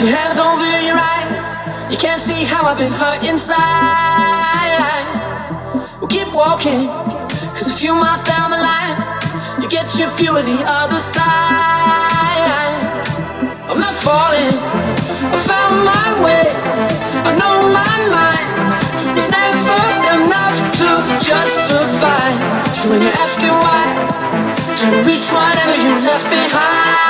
your hands over your eyes. You can't see how I've been hurt inside. We'll keep walking, cause a few miles down the line, you get your view of the other side. I'm not falling, I found my way. I know my mind is never enough to justify. So when you're asking why, trying to reach whatever you left behind.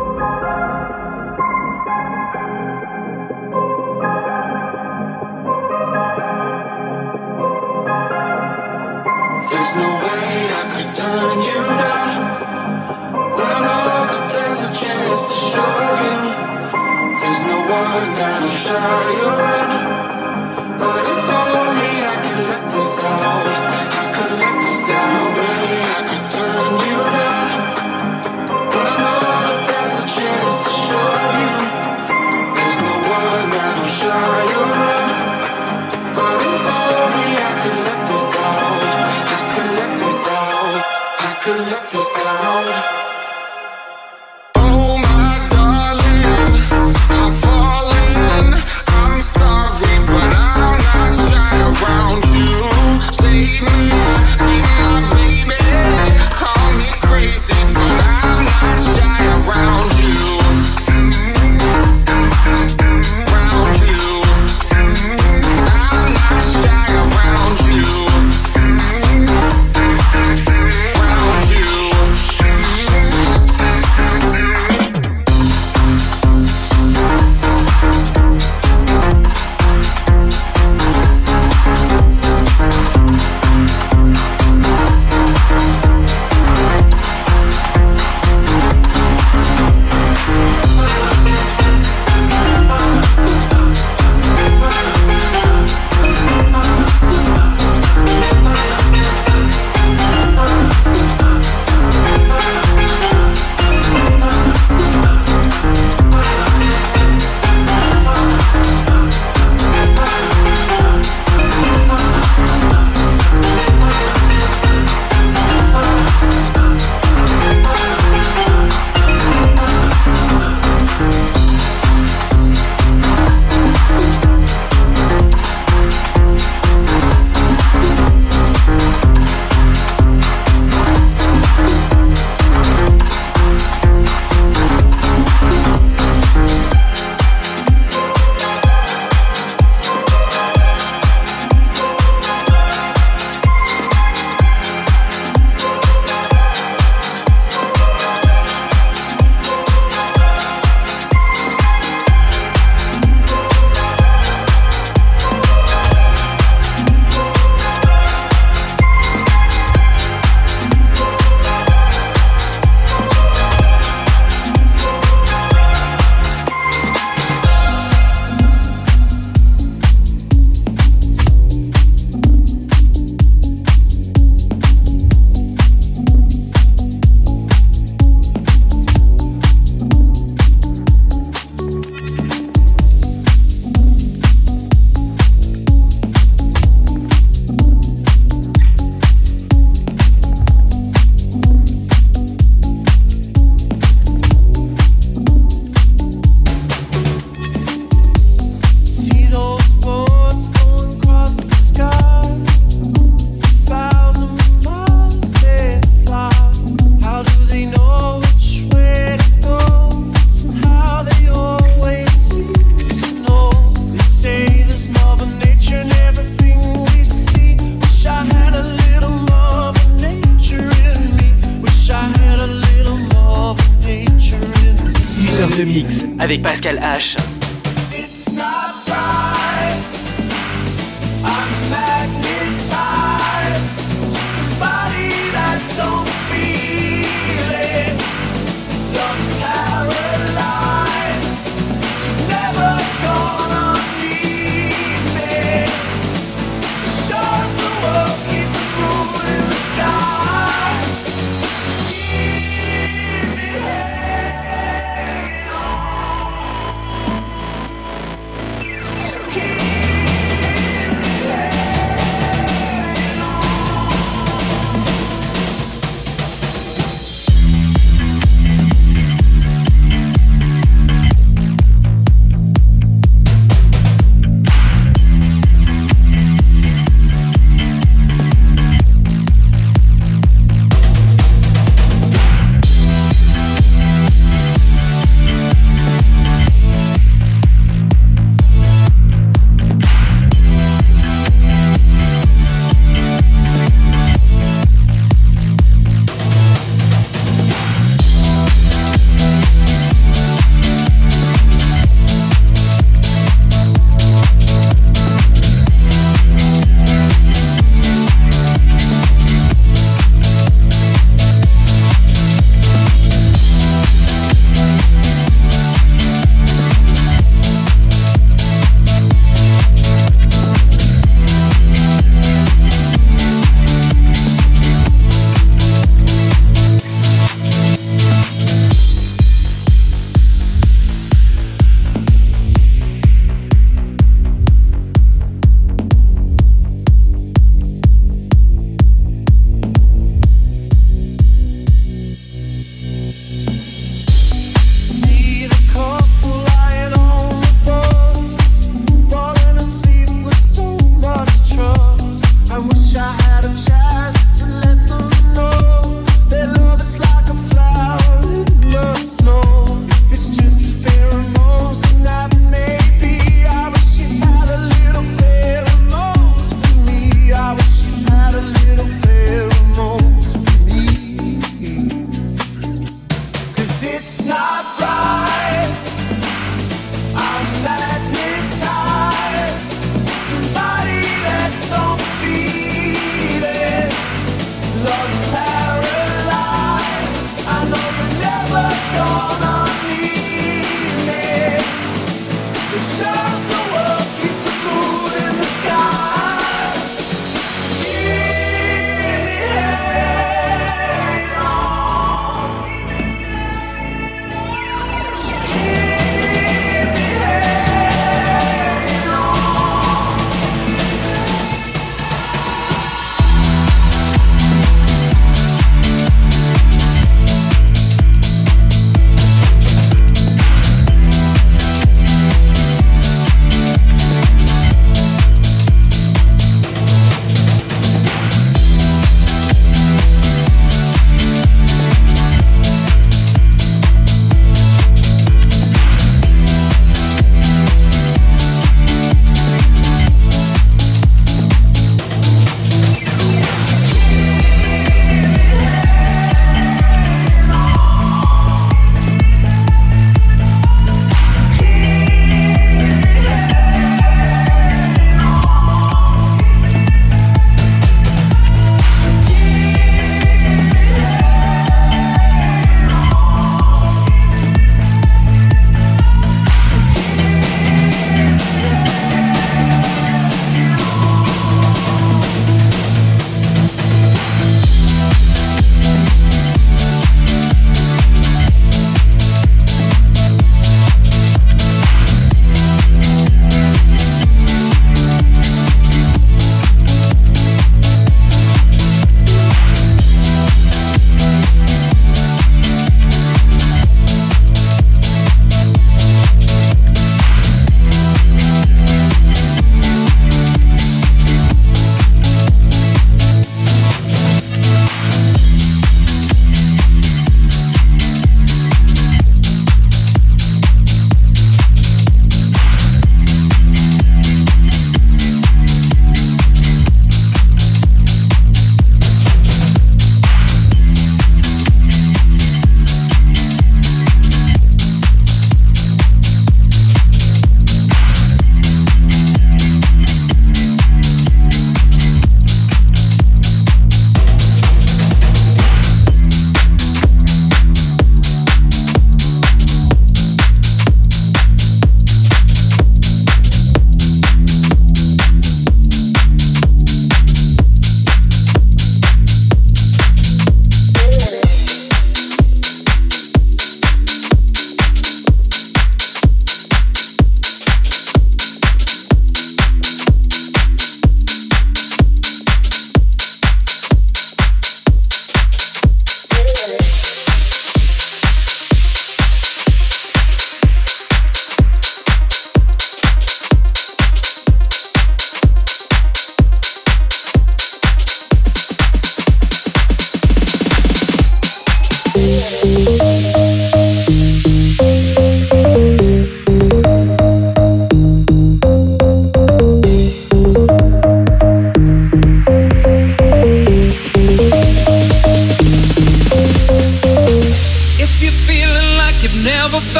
Avec Pascal H.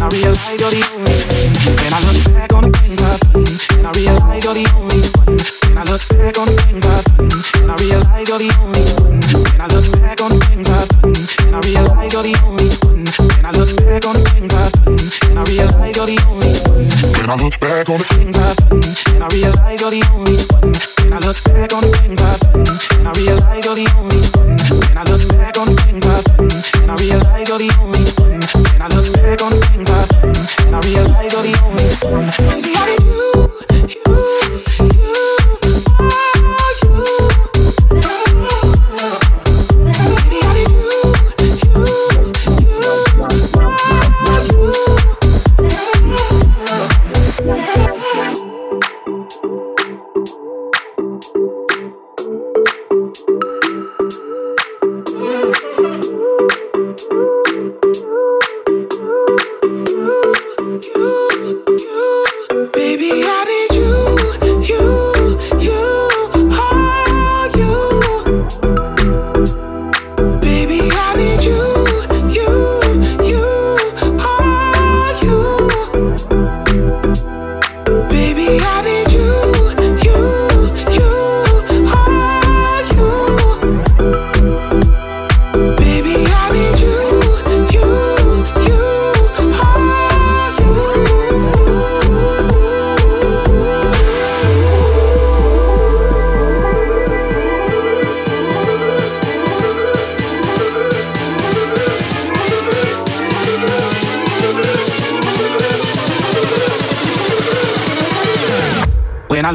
I realize you're the only. When I look back on the things I've done, and I realize you're the only one. When I look back on the things I've done, and I realize you're the only one. When I look back on the things I've done, and I realize you're the only one. When I look back on the things I've done, and I realize you're the only one. When I look back on the things I've done, and I realize you're the only one. When I look back on the things I've done, and I realize you're the only one. When I look back on the things I've done, and I realize you're the only one. When I look back on the things I've done, and I realize you're the only one. Baby, I need you, you, you.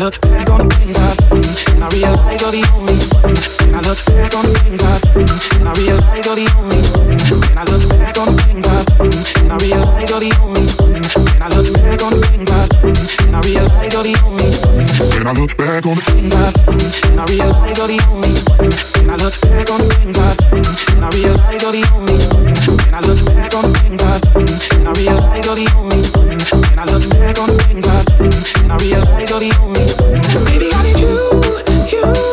look back on the things I've done, and I realize you're the only one. When I look back on the things I've done, and I realize you're the only one. And I look back on the things I've done, and I realize you're the only one. And I look back on the things I've done, and I realize you're the only one. And I look back on the things I've done, and I realize you're the only one. And I look back on the things I've done, and I realize you're the only one. When I look back on the things I've done, and I realize you're the only one. When I look back on the things I've done, and I realize you're the only one. Baby, I need you, you.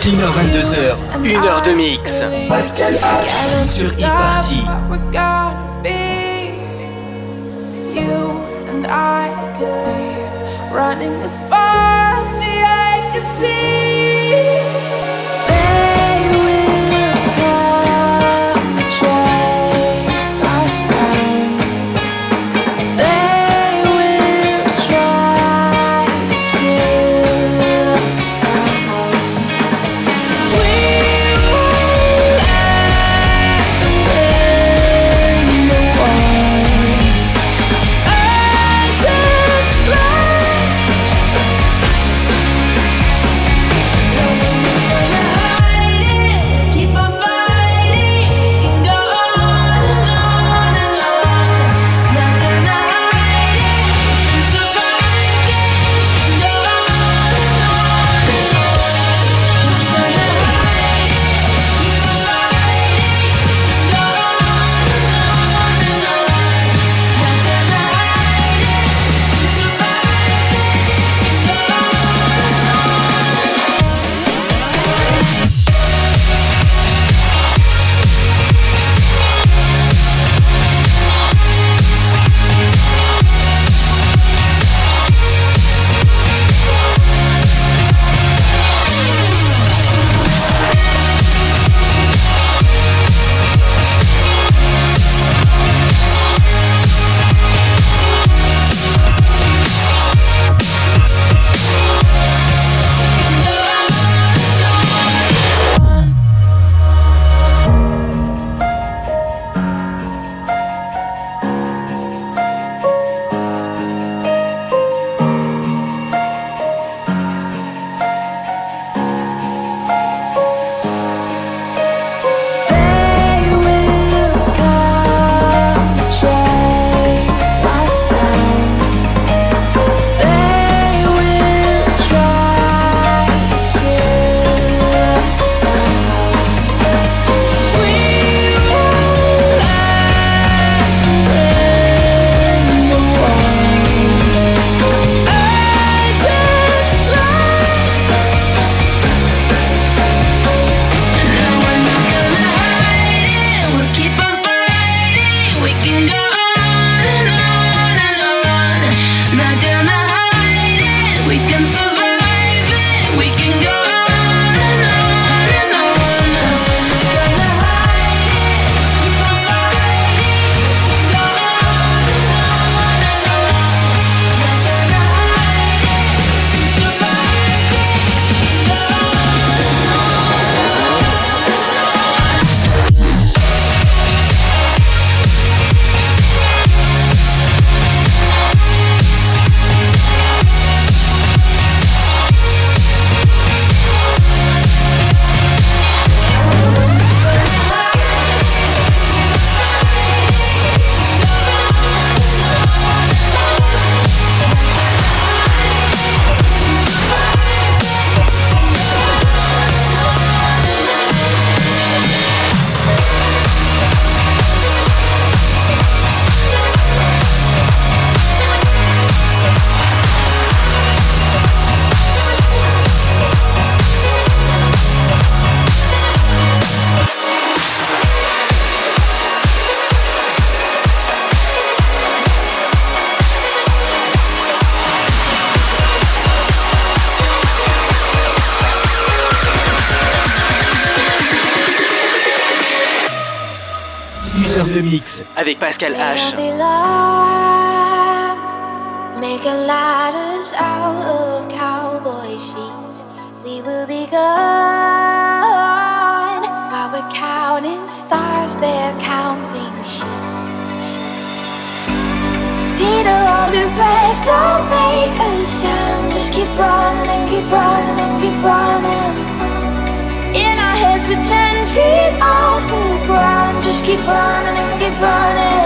22h, 1 heure de mix. Pascal sur e-party. Running as fast as Pascal H. Making ladders out of cowboy sheets. We will be gone while we're counting stars, they're counting sheep. Peter on the press, don't make a sound. Just keep running and keep running and keep running In our heads we're ten feet off the ground. Just keep running and keep running.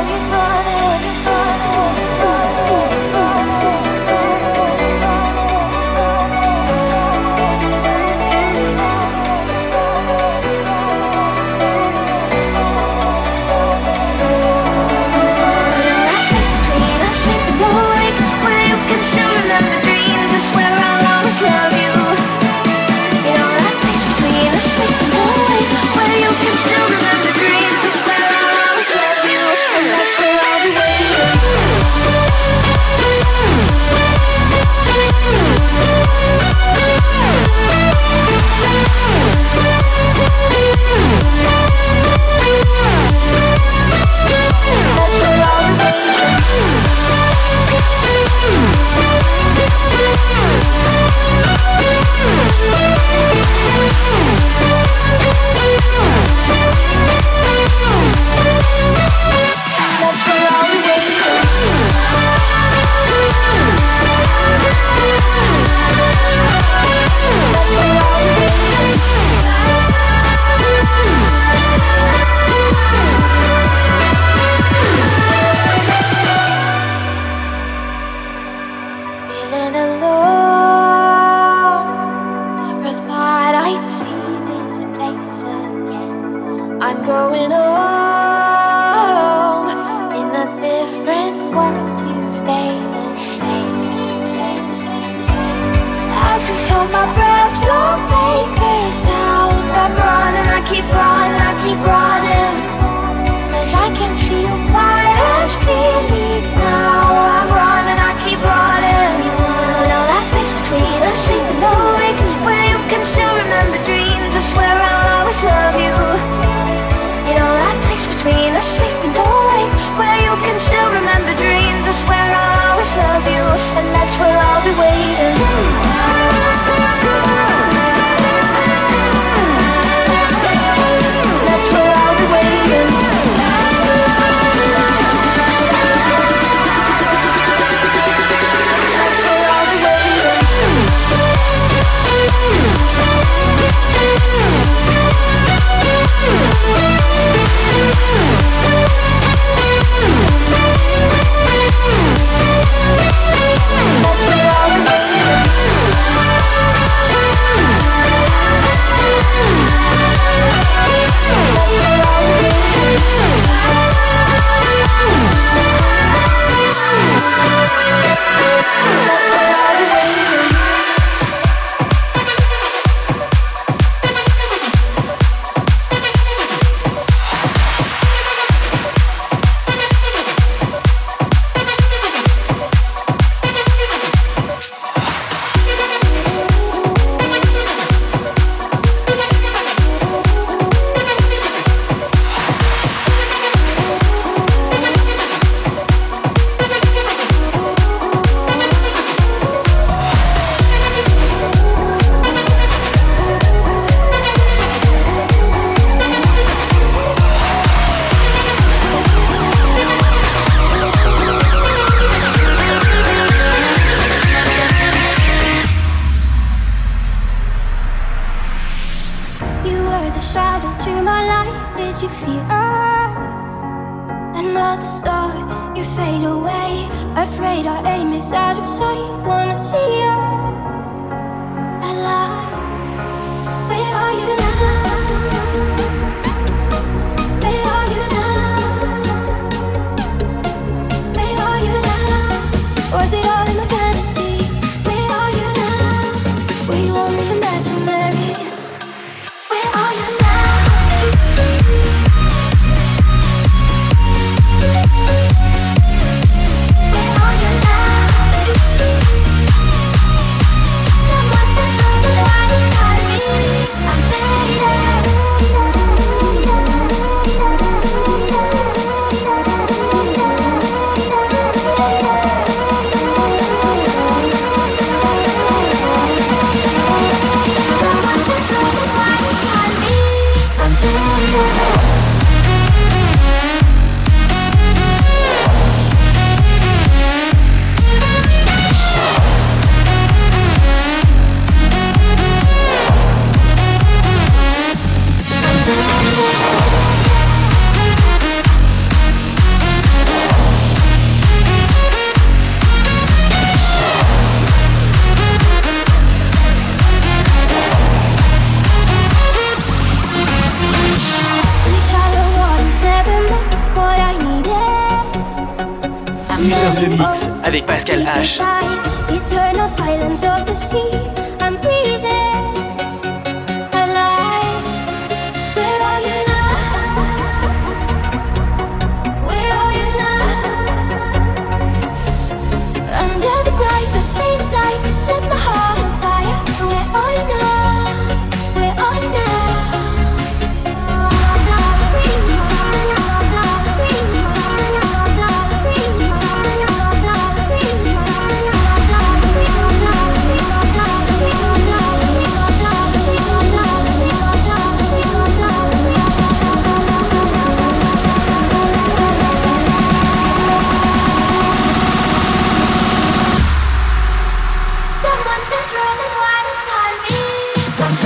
Avec Pascal H.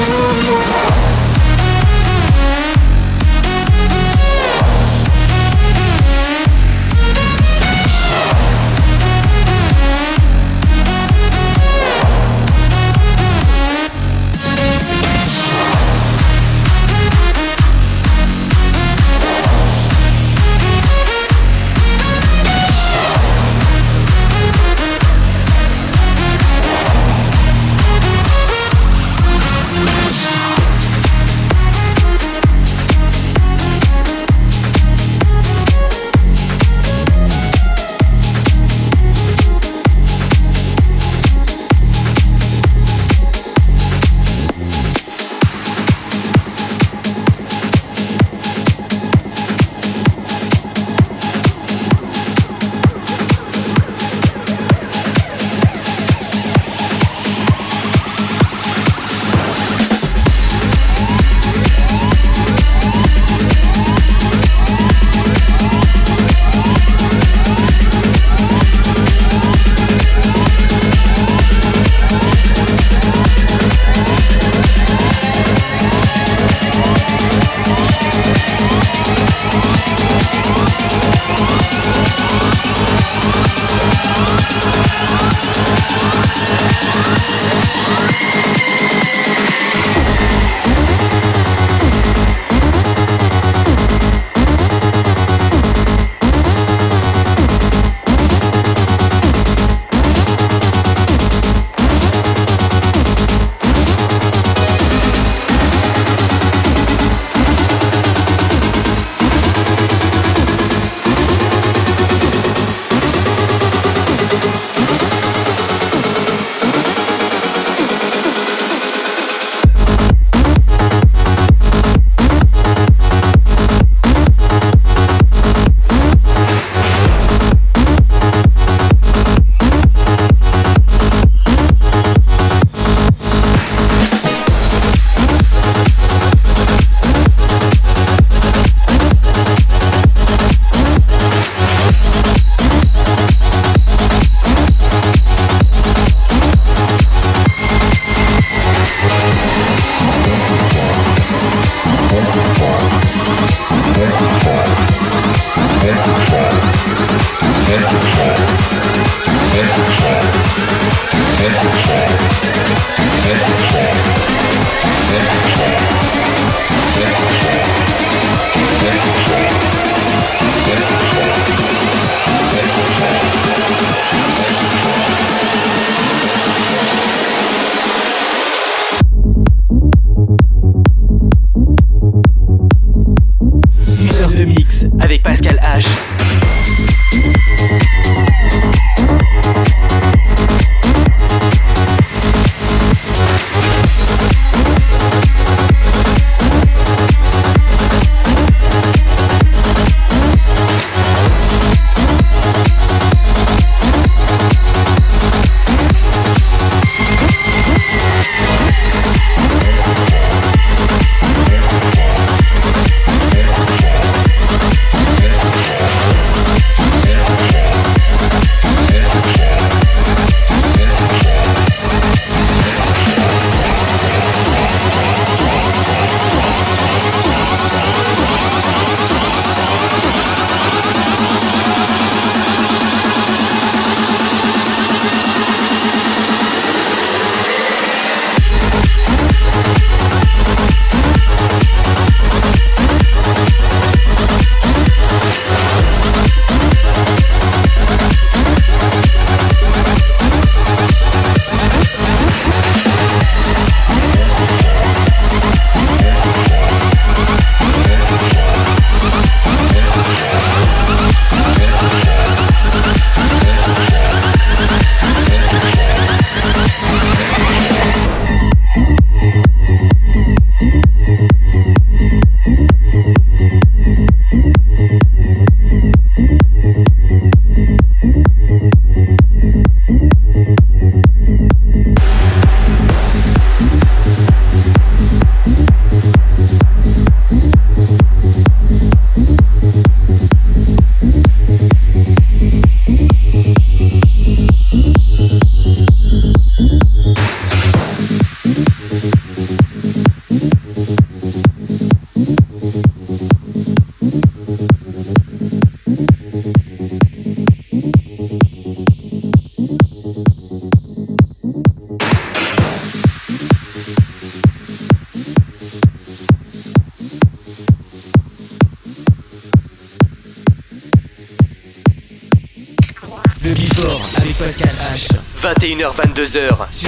me. 21h22h